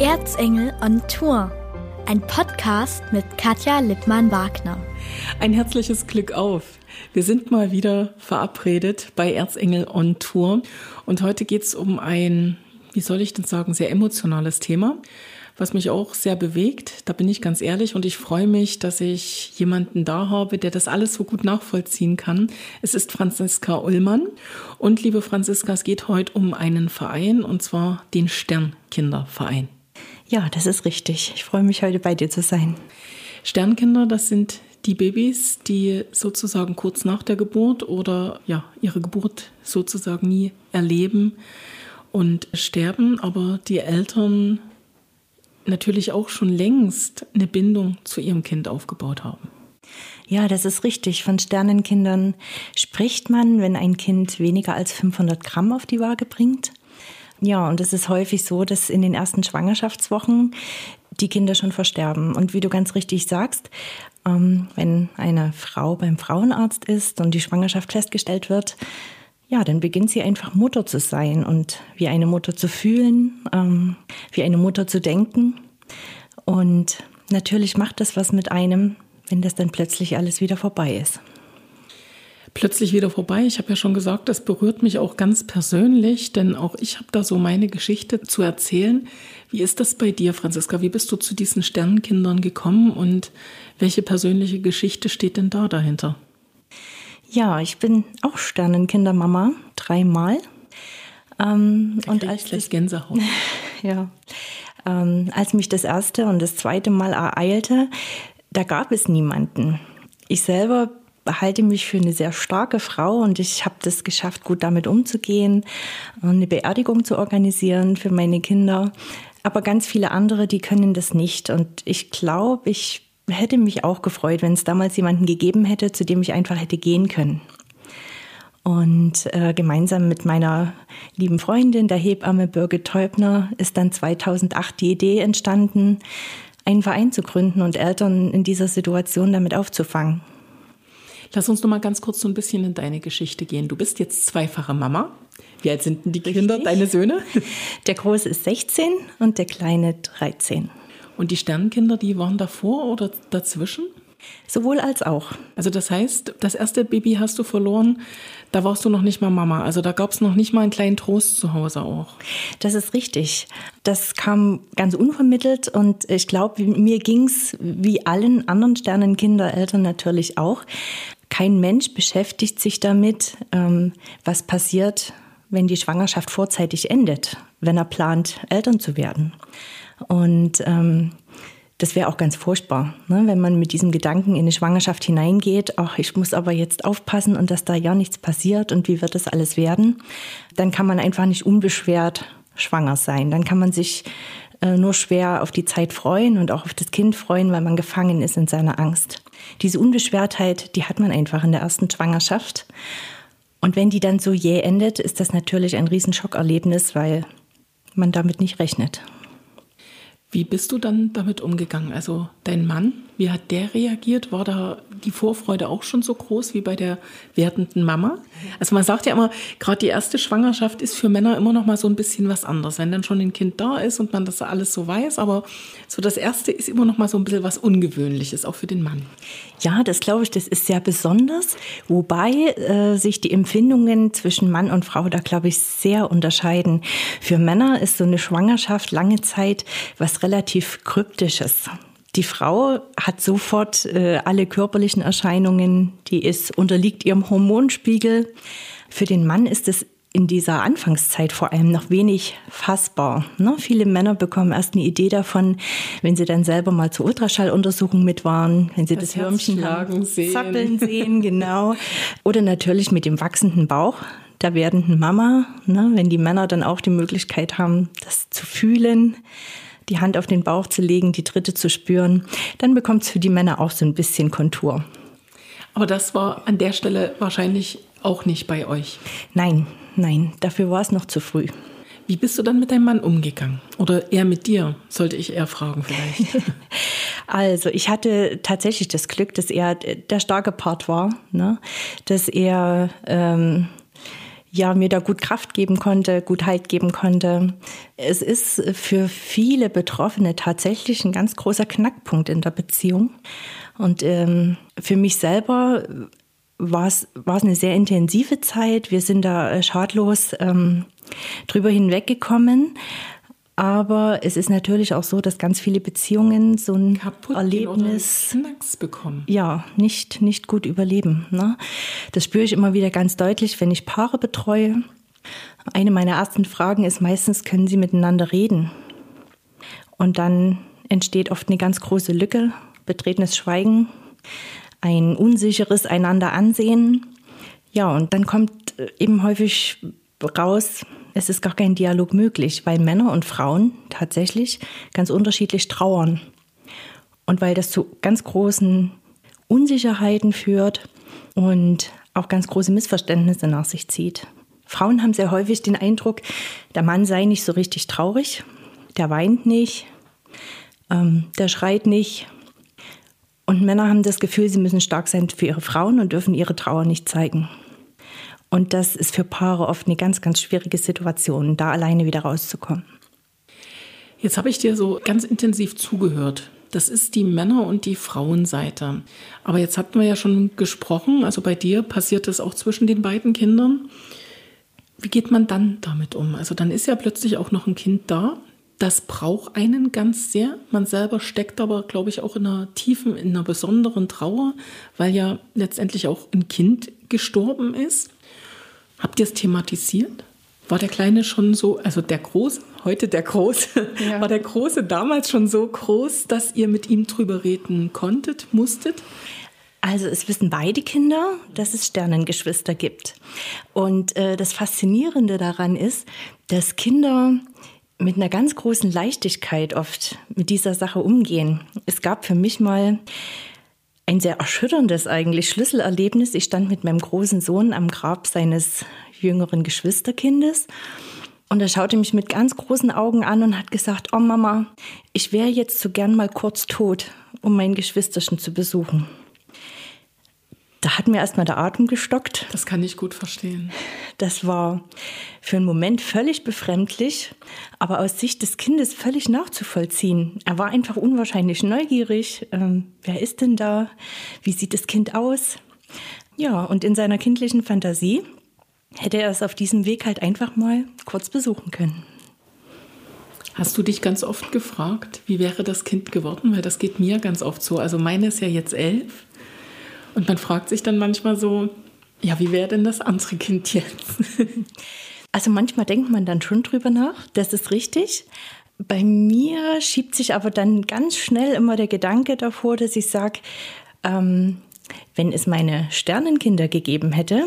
Erzengel on Tour. Ein Podcast mit Katja Lippmann-Wagner. Ein herzliches Glück auf. Wir sind mal wieder verabredet bei Erzengel on Tour. Und heute geht es um ein, wie soll ich denn sagen, sehr emotionales Thema, was mich auch sehr bewegt. Da bin ich ganz ehrlich und ich freue mich, dass ich jemanden da habe, der das alles so gut nachvollziehen kann. Es ist Franziska Ullmann. Und liebe Franziska, es geht heute um einen Verein und zwar den Sternkinderverein. Ja, das ist richtig. Ich freue mich heute bei dir zu sein. Sternkinder, das sind die Babys, die sozusagen kurz nach der Geburt oder ja, ihre Geburt sozusagen nie erleben und sterben, aber die Eltern natürlich auch schon längst eine Bindung zu ihrem Kind aufgebaut haben. Ja, das ist richtig. Von Sternenkindern spricht man, wenn ein Kind weniger als 500 Gramm auf die Waage bringt. Ja, und es ist häufig so, dass in den ersten Schwangerschaftswochen die Kinder schon versterben. Und wie du ganz richtig sagst, ähm, wenn eine Frau beim Frauenarzt ist und die Schwangerschaft festgestellt wird, ja, dann beginnt sie einfach Mutter zu sein und wie eine Mutter zu fühlen, ähm, wie eine Mutter zu denken. Und natürlich macht das was mit einem, wenn das dann plötzlich alles wieder vorbei ist plötzlich wieder vorbei. Ich habe ja schon gesagt, das berührt mich auch ganz persönlich, denn auch ich habe da so meine Geschichte zu erzählen. Wie ist das bei dir, Franziska? Wie bist du zu diesen Sternenkindern gekommen und welche persönliche Geschichte steht denn da dahinter? Ja, ich bin auch Sternenkindermama, dreimal. Ähm, und als gleich Gänsehaut. ja, ähm, als mich das erste und das zweite Mal ereilte, da gab es niemanden. Ich selber halte mich für eine sehr starke Frau und ich habe das geschafft, gut damit umzugehen, eine Beerdigung zu organisieren für meine Kinder. Aber ganz viele andere, die können das nicht. Und ich glaube, ich hätte mich auch gefreut, wenn es damals jemanden gegeben hätte, zu dem ich einfach hätte gehen können. Und äh, gemeinsam mit meiner lieben Freundin, der Hebamme Birgit Teubner, ist dann 2008 die Idee entstanden, einen Verein zu gründen und Eltern in dieser Situation damit aufzufangen. Lass uns noch mal ganz kurz so ein bisschen in deine Geschichte gehen. Du bist jetzt zweifache Mama. Wie alt sind denn die Kinder, Richtig. deine Söhne? Der Große ist 16 und der Kleine 13. Und die Sternkinder, die waren davor oder dazwischen? Sowohl als auch. Also das heißt, das erste Baby hast du verloren, da warst du noch nicht mal Mama. Also da gab es noch nicht mal einen kleinen Trost zu Hause auch. Das ist richtig. Das kam ganz unvermittelt und ich glaube, mir ging es wie allen anderen Sternenkindereltern natürlich auch. Kein Mensch beschäftigt sich damit, ähm, was passiert, wenn die Schwangerschaft vorzeitig endet, wenn er plant, Eltern zu werden. Und ähm, das wäre auch ganz furchtbar, ne? wenn man mit diesem Gedanken in eine Schwangerschaft hineingeht, ach, ich muss aber jetzt aufpassen und dass da ja nichts passiert und wie wird das alles werden, dann kann man einfach nicht unbeschwert schwanger sein. Dann kann man sich nur schwer auf die Zeit freuen und auch auf das Kind freuen, weil man gefangen ist in seiner Angst. Diese Unbeschwertheit, die hat man einfach in der ersten Schwangerschaft. Und wenn die dann so jäh endet, ist das natürlich ein Riesenschockerlebnis, weil man damit nicht rechnet. Wie bist du dann damit umgegangen? Also dein Mann, wie hat der reagiert? War da die Vorfreude auch schon so groß wie bei der werdenden Mama? Also man sagt ja immer, gerade die erste Schwangerschaft ist für Männer immer noch mal so ein bisschen was anderes, wenn dann schon ein Kind da ist und man das alles so weiß. Aber so das erste ist immer noch mal so ein bisschen was Ungewöhnliches, auch für den Mann. Ja, das glaube ich, das ist sehr besonders. Wobei äh, sich die Empfindungen zwischen Mann und Frau da glaube ich sehr unterscheiden. Für Männer ist so eine Schwangerschaft lange Zeit was relativ kryptisches. Die Frau hat sofort äh, alle körperlichen Erscheinungen, die ist unterliegt ihrem Hormonspiegel. Für den Mann ist es in dieser Anfangszeit vor allem noch wenig fassbar. Ne? Viele Männer bekommen erst eine Idee davon, wenn sie dann selber mal zur Ultraschalluntersuchung mit waren, wenn sie das, das Würmchen haben, sehen. zappeln sehen, genau. Oder natürlich mit dem wachsenden Bauch der werdenden Mama, ne? wenn die Männer dann auch die Möglichkeit haben, das zu fühlen die Hand auf den Bauch zu legen, die dritte zu spüren, dann bekommt es für die Männer auch so ein bisschen Kontur. Aber das war an der Stelle wahrscheinlich auch nicht bei euch. Nein, nein, dafür war es noch zu früh. Wie bist du dann mit deinem Mann umgegangen? Oder er mit dir, sollte ich eher fragen vielleicht. also, ich hatte tatsächlich das Glück, dass er der starke Part war, ne? dass er ähm, ja, mir da gut Kraft geben konnte, gut Halt geben konnte. Es ist für viele Betroffene tatsächlich ein ganz großer Knackpunkt in der Beziehung. Und ähm, für mich selber war es, eine sehr intensive Zeit. Wir sind da äh, schadlos ähm, drüber hinweggekommen. Aber es ist natürlich auch so, dass ganz viele Beziehungen so ein Kaputt Erlebnis Knacks bekommen. Ja, nicht, nicht gut überleben. Ne? Das spüre ich immer wieder ganz deutlich, wenn ich Paare betreue. Eine meiner ersten Fragen ist meistens, können sie miteinander reden? Und dann entsteht oft eine ganz große Lücke, betretenes Schweigen, ein unsicheres einander ansehen. Ja, und dann kommt eben häufig raus, es ist gar kein Dialog möglich, weil Männer und Frauen tatsächlich ganz unterschiedlich trauern. Und weil das zu ganz großen Unsicherheiten führt und auch ganz große Missverständnisse nach sich zieht. Frauen haben sehr häufig den Eindruck, der Mann sei nicht so richtig traurig, der weint nicht, ähm, der schreit nicht. Und Männer haben das Gefühl, sie müssen stark sein für ihre Frauen und dürfen ihre Trauer nicht zeigen. Und das ist für Paare oft eine ganz, ganz schwierige Situation, da alleine wieder rauszukommen. Jetzt habe ich dir so ganz intensiv zugehört. Das ist die Männer- und die Frauenseite. Aber jetzt hatten wir ja schon gesprochen, also bei dir passiert das auch zwischen den beiden Kindern. Wie geht man dann damit um? Also dann ist ja plötzlich auch noch ein Kind da. Das braucht einen ganz sehr. Man selber steckt aber, glaube ich, auch in einer tiefen, in einer besonderen Trauer, weil ja letztendlich auch ein Kind gestorben ist. Habt ihr es thematisiert? War der Kleine schon so, also der Große, heute der Große, ja. war der Große damals schon so groß, dass ihr mit ihm drüber reden konntet, musstet? Also es wissen beide Kinder, dass es Sternengeschwister gibt. Und äh, das Faszinierende daran ist, dass Kinder mit einer ganz großen Leichtigkeit oft mit dieser Sache umgehen. Es gab für mich mal ein sehr erschütterndes eigentlich Schlüsselerlebnis. Ich stand mit meinem großen Sohn am Grab seines jüngeren Geschwisterkindes und er schaute mich mit ganz großen Augen an und hat gesagt, oh Mama, ich wäre jetzt so gern mal kurz tot, um mein Geschwisterchen zu besuchen. Da hat mir erstmal der Atem gestockt. Das kann ich gut verstehen. Das war für einen Moment völlig befremdlich, aber aus Sicht des Kindes völlig nachzuvollziehen. Er war einfach unwahrscheinlich neugierig. Ähm, wer ist denn da? Wie sieht das Kind aus? Ja, und in seiner kindlichen Fantasie hätte er es auf diesem Weg halt einfach mal kurz besuchen können. Hast du dich ganz oft gefragt, wie wäre das Kind geworden? Weil das geht mir ganz oft so. Also meine ist ja jetzt elf und man fragt sich dann manchmal so, ja, wie wäre denn das andere Kind jetzt? Also manchmal denkt man dann schon drüber nach, das ist richtig. Bei mir schiebt sich aber dann ganz schnell immer der Gedanke davor, dass ich sage, ähm, wenn es meine Sternenkinder gegeben hätte,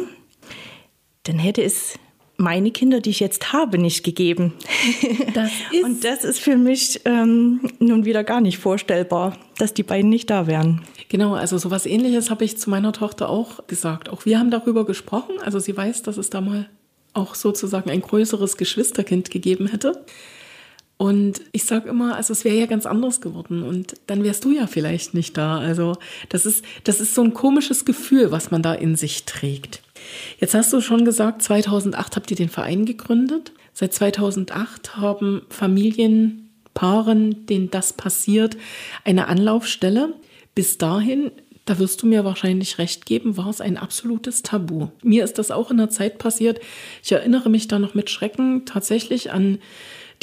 dann hätte es meine Kinder, die ich jetzt habe, nicht gegeben. Das und das ist für mich ähm, nun wieder gar nicht vorstellbar, dass die beiden nicht da wären. Genau, also sowas ähnliches habe ich zu meiner Tochter auch gesagt. Auch wir haben darüber gesprochen. Also sie weiß, dass es da mal auch sozusagen ein größeres Geschwisterkind gegeben hätte. Und ich sage immer, also es wäre ja ganz anders geworden und dann wärst du ja vielleicht nicht da. Also das ist, das ist so ein komisches Gefühl, was man da in sich trägt. Jetzt hast du schon gesagt, 2008 habt ihr den Verein gegründet. Seit 2008 haben Familien, Paaren, denen das passiert, eine Anlaufstelle. Bis dahin, da wirst du mir wahrscheinlich recht geben, war es ein absolutes Tabu. Mir ist das auch in der Zeit passiert. Ich erinnere mich da noch mit Schrecken tatsächlich an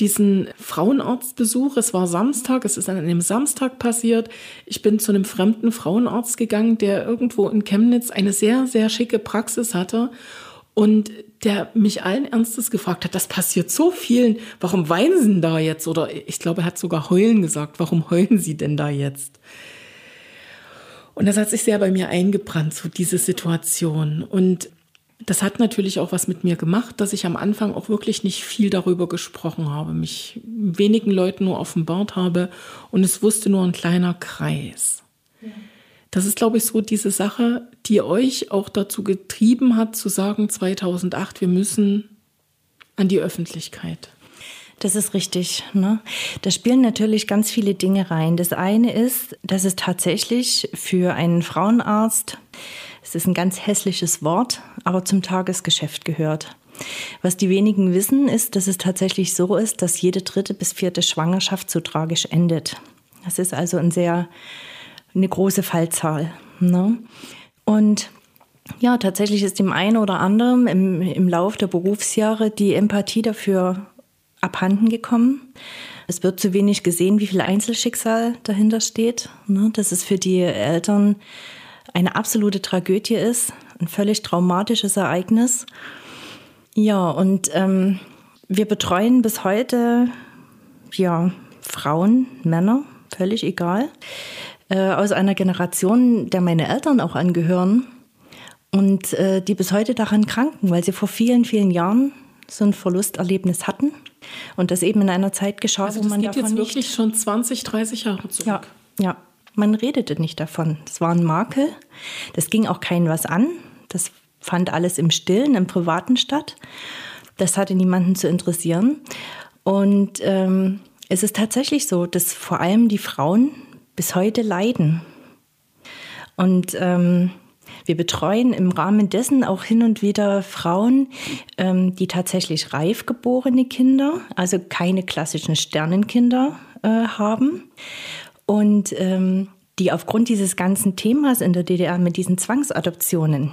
diesen Frauenarztbesuch. Es war Samstag, es ist an einem Samstag passiert. Ich bin zu einem fremden Frauenarzt gegangen, der irgendwo in Chemnitz eine sehr, sehr schicke Praxis hatte und der mich allen Ernstes gefragt hat, das passiert so vielen, warum weinen Sie denn da jetzt? Oder ich glaube, er hat sogar heulen gesagt, warum heulen Sie denn da jetzt? Und das hat sich sehr bei mir eingebrannt, so diese Situation. Und das hat natürlich auch was mit mir gemacht, dass ich am Anfang auch wirklich nicht viel darüber gesprochen habe, mich wenigen Leuten nur offenbart habe und es wusste nur ein kleiner Kreis. Ja. Das ist, glaube ich, so diese Sache, die euch auch dazu getrieben hat, zu sagen, 2008, wir müssen an die Öffentlichkeit. Das ist richtig. Ne? Da spielen natürlich ganz viele Dinge rein. Das eine ist, dass es tatsächlich für einen Frauenarzt es ist ein ganz hässliches Wort, aber zum Tagesgeschäft gehört. Was die wenigen wissen, ist, dass es tatsächlich so ist, dass jede dritte bis vierte Schwangerschaft so tragisch endet. Das ist also ein sehr, eine große Fallzahl. Ne? Und ja, tatsächlich ist dem einen oder anderen im, im Lauf der Berufsjahre die Empathie dafür abhanden gekommen. Es wird zu wenig gesehen, wie viel Einzelschicksal dahinter steht. Ne? Dass es für die Eltern eine absolute Tragödie ist, ein völlig traumatisches Ereignis. Ja, und ähm, wir betreuen bis heute ja, Frauen, Männer, völlig egal, äh, aus einer Generation, der meine Eltern auch angehören und äh, die bis heute daran kranken, weil sie vor vielen, vielen Jahren so ein Verlusterlebnis hatten und das eben in einer Zeit geschah, also wo man geht davon jetzt wirklich nicht, schon 20, 30 Jahre zurück. Ja, ja, man redete nicht davon. Das war ein Makel. Das ging auch keinem was an. Das fand alles im Stillen, im Privaten statt. Das hatte niemanden zu interessieren. Und ähm, es ist tatsächlich so, dass vor allem die Frauen bis heute leiden. Und ähm, wir betreuen im Rahmen dessen auch hin und wieder Frauen, ähm, die tatsächlich reif geborene Kinder, also keine klassischen Sternenkinder äh, haben. Und ähm, die aufgrund dieses ganzen Themas in der DDR mit diesen Zwangsadoptionen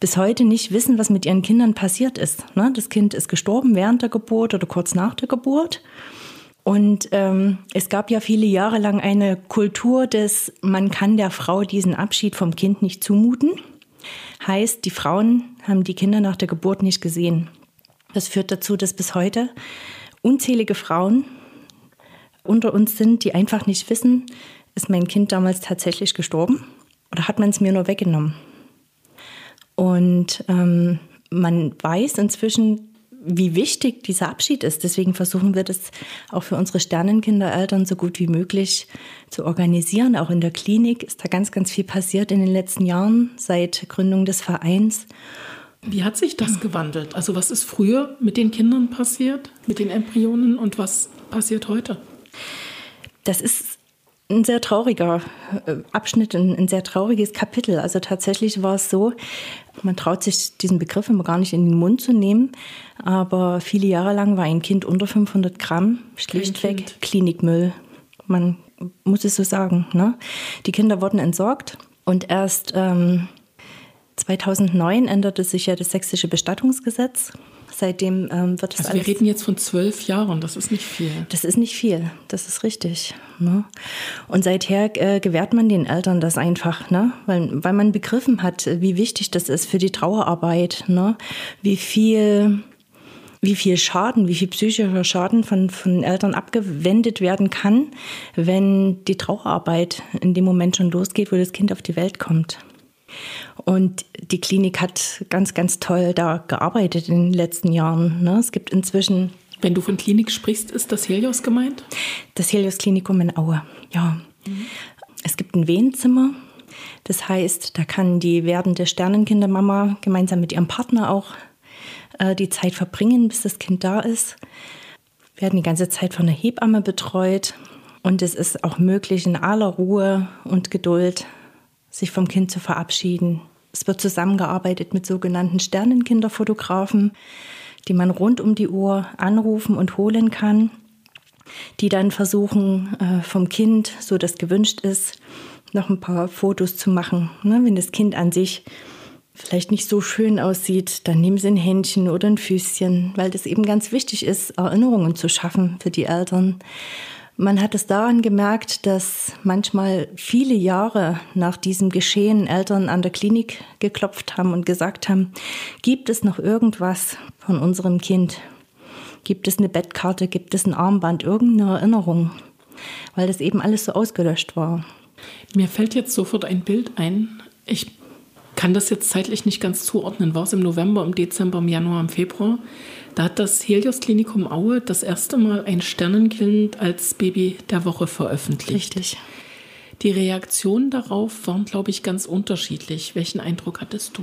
bis heute nicht wissen, was mit ihren Kindern passiert ist. Ne? Das Kind ist gestorben während der Geburt oder kurz nach der Geburt. Und ähm, es gab ja viele Jahre lang eine Kultur des, man kann der Frau diesen Abschied vom Kind nicht zumuten. Heißt, die Frauen haben die Kinder nach der Geburt nicht gesehen. Das führt dazu, dass bis heute unzählige Frauen unter uns sind, die einfach nicht wissen, ist mein Kind damals tatsächlich gestorben oder hat man es mir nur weggenommen? Und ähm, man weiß inzwischen, wie wichtig dieser Abschied ist. Deswegen versuchen wir das auch für unsere Sternenkindereltern so gut wie möglich zu organisieren. Auch in der Klinik ist da ganz, ganz viel passiert in den letzten Jahren seit Gründung des Vereins. Wie hat sich das gewandelt? Also was ist früher mit den Kindern passiert, mit den Embryonen und was passiert heute? Das ist ein sehr trauriger äh, Abschnitt, ein, ein, sehr trauriges Kapitel. Also tatsächlich war es so, man traut sich diesen Begriff immer gar nicht in den Mund zu nehmen, aber viele Jahre lang war ein Kind unter 500 Gramm schlichtweg Klinikmüll. Man muss es so sagen. Ne? Die Kinder wurden entsorgt und erst ähm, 2009 änderte sich ja das sächsische Bestattungsgesetz. Seitdem ähm, wird es. Also wir reden jetzt von zwölf Jahren, das ist nicht viel. Das ist nicht viel, das ist richtig. Ne? Und seither äh, gewährt man den Eltern das einfach, ne? weil, weil man begriffen hat, wie wichtig das ist für die Trauerarbeit, ne? wie viel wie viel Schaden, wie viel psychischer Schaden von, von Eltern abgewendet werden kann, wenn die Trauerarbeit in dem Moment schon losgeht, wo das Kind auf die Welt kommt. Und die Klinik hat ganz, ganz toll da gearbeitet in den letzten Jahren. Ne? Es gibt inzwischen. Wenn du von Klinik sprichst, ist das Helios gemeint? Das Helios Klinikum in Aue, ja. Mhm. Es gibt ein Wehenzimmer. Das heißt, da kann die werdende Sternenkindermama gemeinsam mit ihrem Partner auch äh, die Zeit verbringen, bis das Kind da ist. Werden die ganze Zeit von einer Hebamme betreut. Und es ist auch möglich, in aller Ruhe und Geduld sich vom Kind zu verabschieden. Es wird zusammengearbeitet mit sogenannten Sternenkinderfotografen, die man rund um die Uhr anrufen und holen kann, die dann versuchen, äh, vom Kind, so das gewünscht ist, noch ein paar Fotos zu machen. Ne, wenn das Kind an sich vielleicht nicht so schön aussieht, dann nehmen sie ein Händchen oder ein Füßchen, weil das eben ganz wichtig ist, Erinnerungen zu schaffen für die Eltern. Man hat es daran gemerkt, dass manchmal viele Jahre nach diesem Geschehen Eltern an der Klinik geklopft haben und gesagt haben, gibt es noch irgendwas von unserem Kind? Gibt es eine Bettkarte? Gibt es ein Armband? Irgendeine Erinnerung? Weil das eben alles so ausgelöscht war. Mir fällt jetzt sofort ein Bild ein. Ich kann das jetzt zeitlich nicht ganz zuordnen. War es im November, im Dezember, im Januar, im Februar? Da hat das Helios Klinikum Aue das erste Mal ein Sternenkind als Baby der Woche veröffentlicht. Richtig. Die Reaktionen darauf waren, glaube ich, ganz unterschiedlich. Welchen Eindruck hattest du?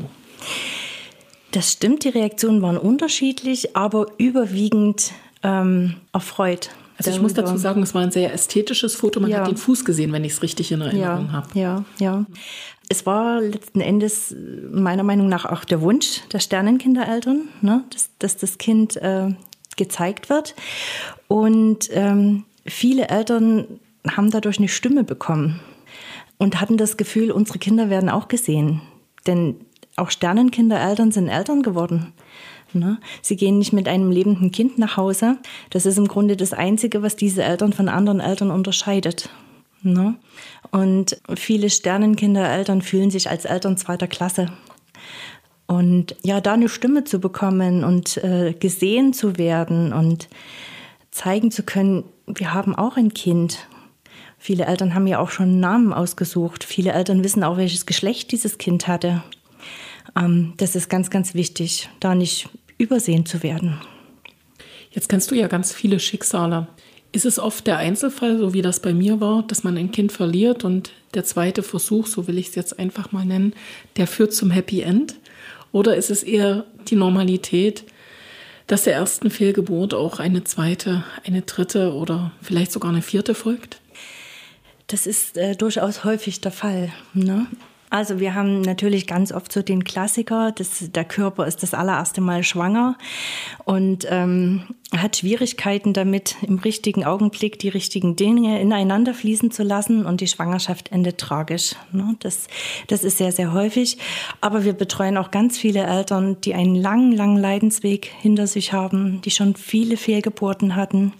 Das stimmt, die Reaktionen waren unterschiedlich, aber überwiegend ähm, erfreut. Also ich muss dazu sagen, es war ein sehr ästhetisches Foto. Man ja. hat den Fuß gesehen, wenn ich es richtig in Erinnerung ja, habe. Ja, ja. Es war letzten Endes meiner Meinung nach auch der Wunsch der Sternenkindereltern, ne, dass, dass das Kind äh, gezeigt wird. Und ähm, viele Eltern haben dadurch eine Stimme bekommen und hatten das Gefühl, unsere Kinder werden auch gesehen. Denn auch Sternenkindereltern sind Eltern geworden. Ne? Sie gehen nicht mit einem lebenden Kind nach Hause. Das ist im Grunde das Einzige, was diese Eltern von anderen Eltern unterscheidet. Ne? Und viele Sternenkindereltern fühlen sich als Eltern zweiter Klasse. Und ja, da eine Stimme zu bekommen und äh, gesehen zu werden und zeigen zu können, wir haben auch ein Kind. Viele Eltern haben ja auch schon Namen ausgesucht. Viele Eltern wissen auch, welches Geschlecht dieses Kind hatte. Ähm, das ist ganz, ganz wichtig, da nicht übersehen zu werden. Jetzt kennst du ja ganz viele Schicksale. Ist es oft der Einzelfall, so wie das bei mir war, dass man ein Kind verliert und der zweite Versuch, so will ich es jetzt einfach mal nennen, der führt zum Happy End? Oder ist es eher die Normalität, dass der ersten Fehlgeburt auch eine zweite, eine dritte oder vielleicht sogar eine vierte folgt? Das ist äh, durchaus häufig der Fall. Ne? Also wir haben natürlich ganz oft so den Klassiker, dass der Körper ist das allererste Mal schwanger und ähm, hat Schwierigkeiten damit, im richtigen Augenblick die richtigen Dinge ineinander fließen zu lassen und die Schwangerschaft endet tragisch. Ne? Das, das ist sehr, sehr häufig. Aber wir betreuen auch ganz viele Eltern, die einen langen, langen Leidensweg hinter sich haben, die schon viele Fehlgeburten hatten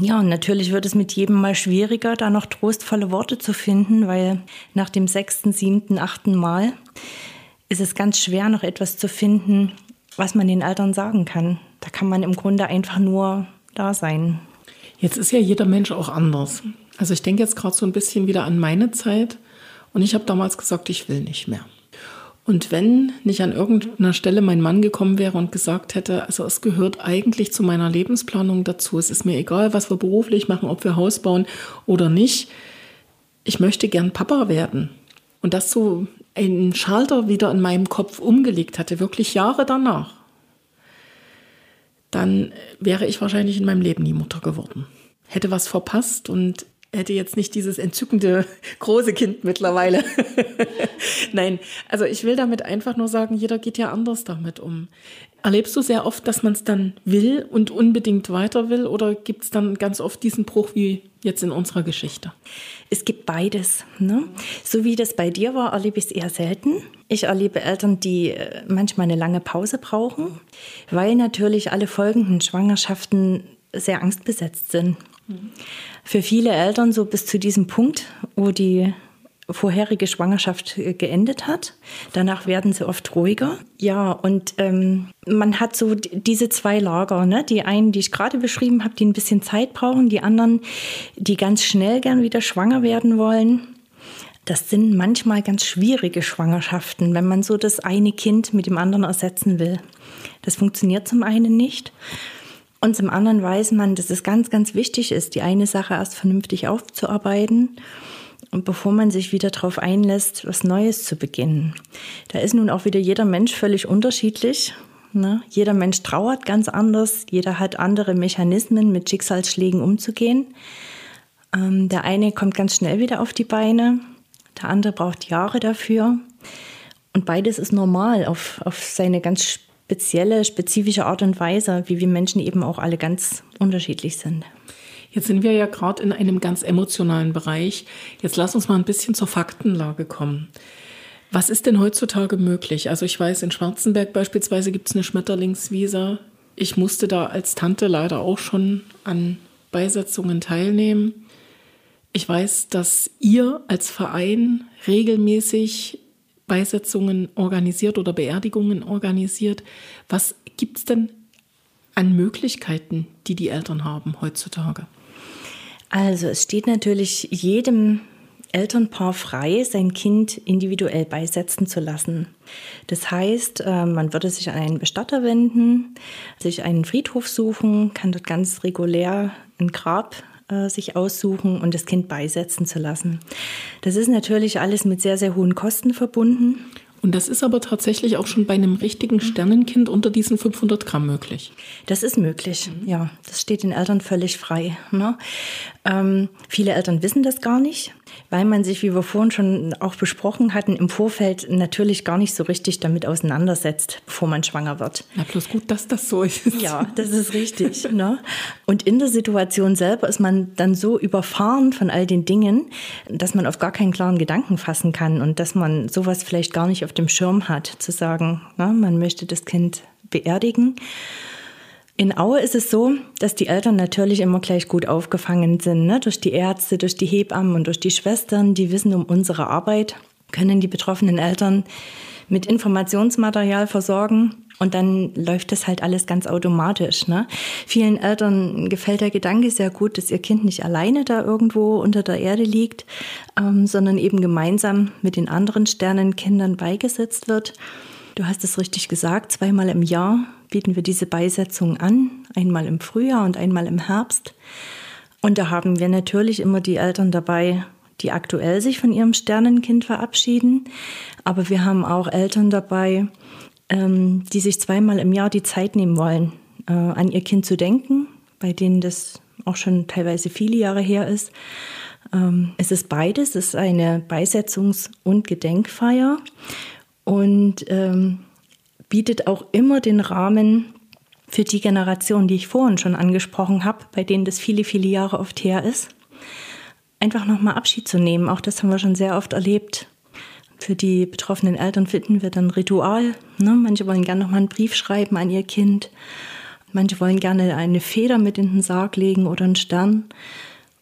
ja, und natürlich wird es mit jedem Mal schwieriger, da noch trostvolle Worte zu finden, weil nach dem sechsten, siebten, achten Mal ist es ganz schwer, noch etwas zu finden, was man den Eltern sagen kann. Da kann man im Grunde einfach nur da sein. Jetzt ist ja jeder Mensch auch anders. Also ich denke jetzt gerade so ein bisschen wieder an meine Zeit und ich habe damals gesagt, ich will nicht mehr. Und wenn nicht an irgendeiner Stelle mein Mann gekommen wäre und gesagt hätte, also es gehört eigentlich zu meiner Lebensplanung dazu, es ist mir egal, was wir beruflich machen, ob wir Haus bauen oder nicht, ich möchte gern Papa werden. Und das so einen Schalter wieder in meinem Kopf umgelegt hatte, wirklich Jahre danach, dann wäre ich wahrscheinlich in meinem Leben nie Mutter geworden. Hätte was verpasst und hätte jetzt nicht dieses entzückende große Kind mittlerweile. Nein, also ich will damit einfach nur sagen, jeder geht ja anders damit um. Erlebst du sehr oft, dass man es dann will und unbedingt weiter will oder gibt es dann ganz oft diesen Bruch wie jetzt in unserer Geschichte? Es gibt beides. Ne? So wie das bei dir war, erlebe ich es eher selten. Ich erlebe Eltern, die äh, manchmal eine lange Pause brauchen, weil natürlich alle folgenden Schwangerschaften sehr angstbesetzt sind. Für viele Eltern so bis zu diesem Punkt, wo die vorherige Schwangerschaft äh, geendet hat. Danach werden sie oft ruhiger. Ja, und ähm, man hat so diese zwei Lager. Ne? Die einen, die ich gerade beschrieben habe, die ein bisschen Zeit brauchen. Die anderen, die ganz schnell gern wieder schwanger werden wollen. Das sind manchmal ganz schwierige Schwangerschaften, wenn man so das eine Kind mit dem anderen ersetzen will. Das funktioniert zum einen nicht. Und zum anderen weiß man, dass es ganz, ganz wichtig ist, die eine Sache erst vernünftig aufzuarbeiten und bevor man sich wieder darauf einlässt, was Neues zu beginnen. Da ist nun auch wieder jeder Mensch völlig unterschiedlich. Ne? Jeder Mensch trauert ganz anders, jeder hat andere Mechanismen, mit Schicksalsschlägen umzugehen. Ähm, der eine kommt ganz schnell wieder auf die Beine, der andere braucht Jahre dafür. Und beides ist normal auf, auf seine ganz spezielle, spezifische Art und Weise, wie wir Menschen eben auch alle ganz unterschiedlich sind. Jetzt sind wir ja gerade in einem ganz emotionalen Bereich. Jetzt lass uns mal ein bisschen zur Faktenlage kommen. Was ist denn heutzutage möglich? Also ich weiß, in Schwarzenberg beispielsweise gibt es eine Schmetterlingsvisa. Ich musste da als Tante leider auch schon an Beisetzungen teilnehmen. Ich weiß, dass ihr als Verein regelmäßig Beisetzungen organisiert oder Beerdigungen organisiert. Was gibt es denn an Möglichkeiten, die die Eltern haben heutzutage? Also es steht natürlich jedem Elternpaar frei, sein Kind individuell beisetzen zu lassen. Das heißt, äh, man würde sich an einen Bestatter wenden, sich einen Friedhof suchen, kann dort ganz regulär ein Grab äh, sich aussuchen und das Kind beisetzen zu lassen. Das ist natürlich alles mit sehr, sehr hohen Kosten verbunden. Und das ist aber tatsächlich auch schon bei einem richtigen Sternenkind unter diesen 500 Gramm möglich. Das ist möglich, ja. Das steht den Eltern völlig frei. Ne? Ähm, viele Eltern wissen das gar nicht, weil man sich, wie wir vorhin schon auch besprochen hatten, im Vorfeld natürlich gar nicht so richtig damit auseinandersetzt, bevor man schwanger wird. Na, bloß gut, dass das so ist. Ja, das ist richtig. ne? Und in der Situation selber ist man dann so überfahren von all den Dingen, dass man auf gar keinen klaren Gedanken fassen kann und dass man sowas vielleicht gar nicht auf dem Schirm hat, zu sagen, na, ne, man möchte das Kind beerdigen. In Aue ist es so, dass die Eltern natürlich immer gleich gut aufgefangen sind, ne? durch die Ärzte, durch die Hebammen und durch die Schwestern. Die wissen um unsere Arbeit, können die betroffenen Eltern mit Informationsmaterial versorgen. Und dann läuft das halt alles ganz automatisch. Ne? Vielen Eltern gefällt der Gedanke sehr gut, dass ihr Kind nicht alleine da irgendwo unter der Erde liegt, ähm, sondern eben gemeinsam mit den anderen Sternenkindern beigesetzt wird. Du hast es richtig gesagt, zweimal im Jahr bieten wir diese Beisetzung an, einmal im Frühjahr und einmal im Herbst. Und da haben wir natürlich immer die Eltern dabei, die aktuell sich von ihrem Sternenkind verabschieden. Aber wir haben auch Eltern dabei, ähm, die sich zweimal im Jahr die Zeit nehmen wollen, äh, an ihr Kind zu denken, bei denen das auch schon teilweise viele Jahre her ist. Ähm, es ist beides, es ist eine Beisetzungs- und Gedenkfeier und ähm, bietet auch immer den Rahmen für die Generation, die ich vorhin schon angesprochen habe, bei denen das viele, viele Jahre oft her ist, einfach nochmal Abschied zu nehmen. Auch das haben wir schon sehr oft erlebt. Für die betroffenen Eltern finden wir dann Ritual. Ne? Manche wollen gerne nochmal einen Brief schreiben an ihr Kind. Manche wollen gerne eine Feder mit in den Sarg legen oder einen Stern.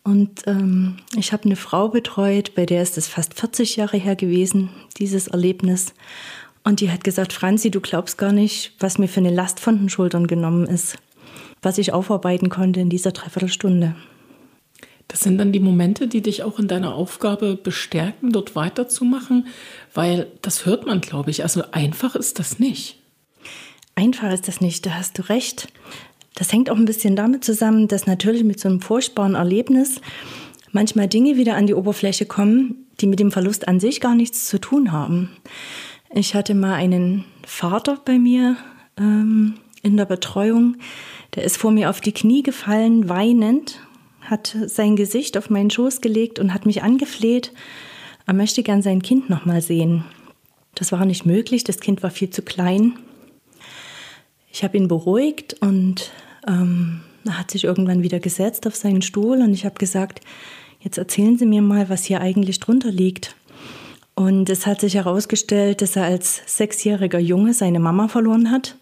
Und ähm, ich habe eine Frau betreut, bei der ist es fast 40 Jahre her gewesen, dieses Erlebnis. Und die hat gesagt, Franzi, du glaubst gar nicht, was mir für eine Last von den Schultern genommen ist, was ich aufarbeiten konnte in dieser Dreiviertelstunde. Das sind dann die Momente, die dich auch in deiner Aufgabe bestärken, dort weiterzumachen, weil das hört man, glaube ich. Also einfach ist das nicht. Einfach ist das nicht, da hast du recht. Das hängt auch ein bisschen damit zusammen, dass natürlich mit so einem furchtbaren Erlebnis manchmal Dinge wieder an die Oberfläche kommen, die mit dem Verlust an sich gar nichts zu tun haben. Ich hatte mal einen Vater bei mir ähm, in der Betreuung, der ist vor mir auf die Knie gefallen, weinend, hat sein Gesicht auf meinen Schoß gelegt und hat mich angefleht, er möchte gern sein Kind noch mal sehen. Das war nicht möglich, das Kind war viel zu klein. Ich habe ihn beruhigt und ähm, er hat sich irgendwann wieder gesetzt auf seinen Stuhl und ich habe gesagt, jetzt erzählen Sie mir mal, was hier eigentlich drunter liegt. Und es hat sich herausgestellt, dass er als sechsjähriger Junge seine Mama verloren hat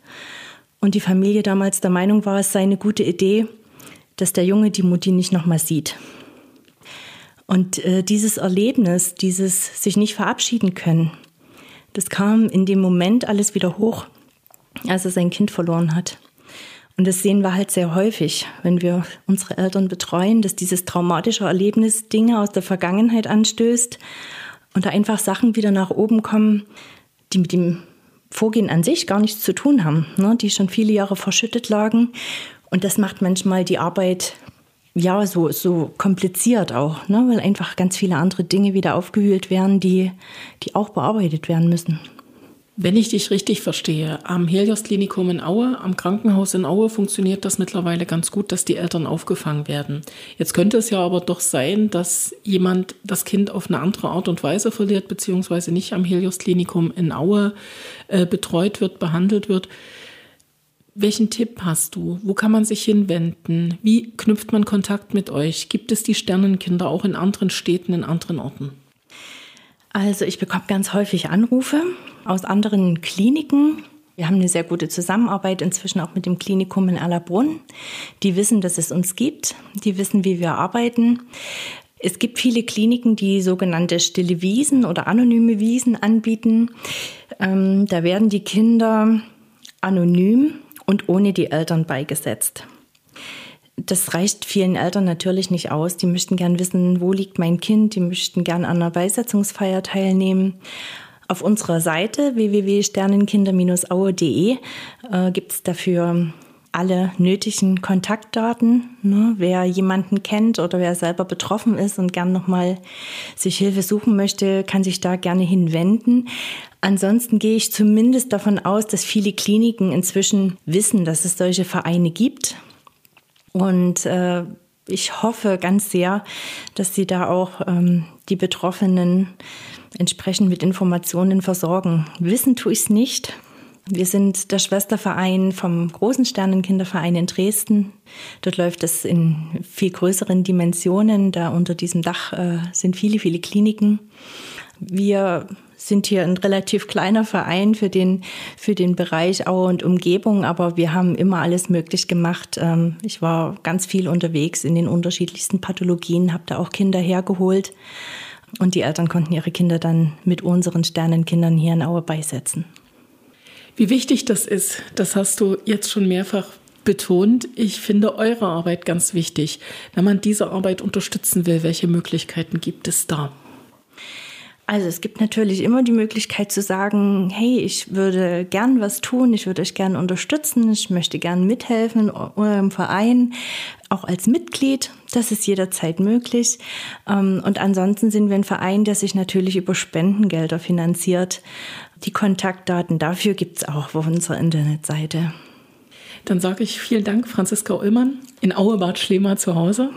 und die Familie damals der Meinung war, es sei eine gute Idee, dass der Junge die Mutti nicht nochmal sieht. Und äh, dieses Erlebnis, dieses sich nicht verabschieden können, das kam in dem Moment alles wieder hoch, als er sein Kind verloren hat. Und das sehen wir halt sehr häufig, wenn wir unsere Eltern betreuen, dass dieses traumatische Erlebnis Dinge aus der Vergangenheit anstößt und da einfach Sachen wieder nach oben kommen, die mit dem Vorgehen an sich gar nichts zu tun haben, ne, die schon viele Jahre verschüttet lagen. Und das macht manchmal die Arbeit ja so, so kompliziert auch, ne, weil einfach ganz viele andere Dinge wieder aufgewühlt werden, die, die auch bearbeitet werden müssen. Wenn ich dich richtig verstehe, am Helios-Klinikum in Aue, am Krankenhaus in Aue funktioniert das mittlerweile ganz gut, dass die Eltern aufgefangen werden. Jetzt könnte es ja aber doch sein, dass jemand das Kind auf eine andere Art und Weise verliert, beziehungsweise nicht am Helios-Klinikum in Aue äh, betreut wird, behandelt wird. Welchen Tipp hast du? Wo kann man sich hinwenden? Wie knüpft man Kontakt mit euch? Gibt es die Sternenkinder auch in anderen Städten, in anderen Orten? Also ich bekomme ganz häufig Anrufe aus anderen Kliniken. Wir haben eine sehr gute Zusammenarbeit inzwischen auch mit dem Klinikum in Allerbrunn. Die wissen, dass es uns gibt. Die wissen, wie wir arbeiten. Es gibt viele Kliniken, die sogenannte stille Wiesen oder anonyme Wiesen anbieten. Ähm, da werden die Kinder anonym und ohne die Eltern beigesetzt das reicht vielen Eltern natürlich nicht aus. Die möchten gern wissen, wo liegt mein Kind. Die möchten gern an einer Beisetzungsfeier teilnehmen. Auf unserer Seite www.sternenkinder-aue.de äh, gibt es dafür alle nötigen Kontaktdaten. Ne? Wer jemanden kennt oder wer selber betroffen ist und gern nochmal sich Hilfe suchen möchte, kann sich da gerne hinwenden. Ansonsten gehe ich zumindest davon aus, dass viele Kliniken inzwischen wissen, dass es solche Vereine gibt und äh, ich hoffe ganz sehr, dass Sie da auch ähm, die Betroffenen entsprechend mit Informationen versorgen. Wissen tue ich es nicht. Wir sind der Schwesterverein vom Großen Sternenkinderverein in Dresden. Dort läuft es in viel größeren Dimensionen. Da unter diesem Dach äh, sind viele, viele Kliniken. Wir sind hier ein relativ kleiner Verein für den, für den Bereich Aue und Umgebung, aber wir haben immer alles möglich gemacht. Ähm, ich war ganz viel unterwegs in den unterschiedlichsten Pathologien, habe da auch Kinder hergeholt und die Eltern konnten ihre Kinder dann mit unseren Sternenkindern hier in Aue beisetzen. Wie wichtig das ist, das hast du jetzt schon mehrfach betont. Ich finde eure Arbeit ganz wichtig. Wenn man diese Arbeit unterstützen will, welche Möglichkeiten gibt es da? Also es gibt natürlich immer die Möglichkeit zu sagen, hey, ich würde gern was tun, ich würde euch gern unterstützen, ich möchte gern mithelfen in eurem Verein, auch als Mitglied. Das ist jederzeit möglich. Ähm, und ansonsten sind wir ein Verein, der sich natürlich über Spendengelder finanziert. Die Kontaktdaten dafür gibt es auch auf unserer Internetseite. Dann sage ich vielen Dank, Franziska Ullmann, in Auebad Schlema zu Hause.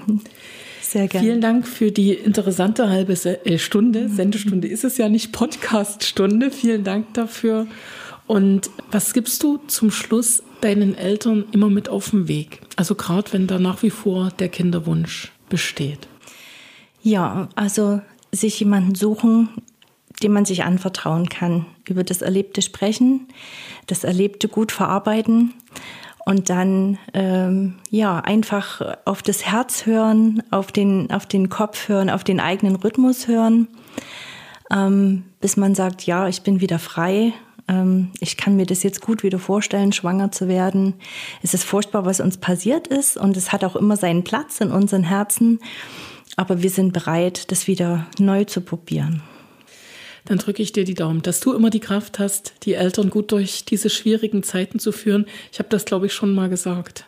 Sehr gerne. Vielen Dank für die interessante halbe äh, Stunde. Sendestunde ist es ja nicht, Podcaststunde. Vielen Dank dafür. Und was gibst du zum Schluss deinen Eltern immer mit auf den Weg? Also gerade wenn da nach wie vor der Kinderwunsch besteht. Ja, also sich jemanden suchen, dem man sich anvertrauen kann, über das Erlebte sprechen, das Erlebte gut verarbeiten und dann ähm, ja einfach auf das Herz hören, auf den, auf den Kopf hören, auf den eigenen Rhythmus hören, ähm, bis man sagt, ja, ich bin wieder frei. Ähm, ich kann mir das jetzt gut wieder vorstellen, schwanger zu werden. Es ist furchtbar, was uns passiert ist und es hat auch immer seinen Platz in unseren Herzen. Aber wir sind bereit, das wieder neu zu probieren dann drücke ich dir die Daumen, dass du immer die Kraft hast, die Eltern gut durch diese schwierigen Zeiten zu führen. Ich habe das, glaube ich, schon mal gesagt.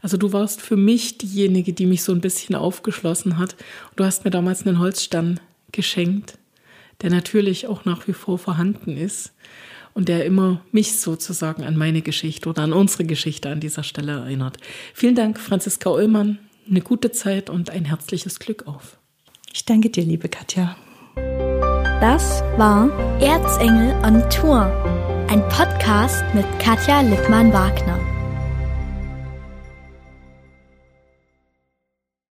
Also du warst für mich diejenige, die mich so ein bisschen aufgeschlossen hat. Du hast mir damals einen Holzstern geschenkt, der natürlich auch nach wie vor vorhanden ist und der immer mich sozusagen an meine Geschichte oder an unsere Geschichte an dieser Stelle erinnert. Vielen Dank, Franziska Ullmann. Eine gute Zeit und ein herzliches Glück auf. Ich danke dir, liebe Katja. Das war Erzengel on Tour, ein Podcast mit Katja Lippmann-Wagner.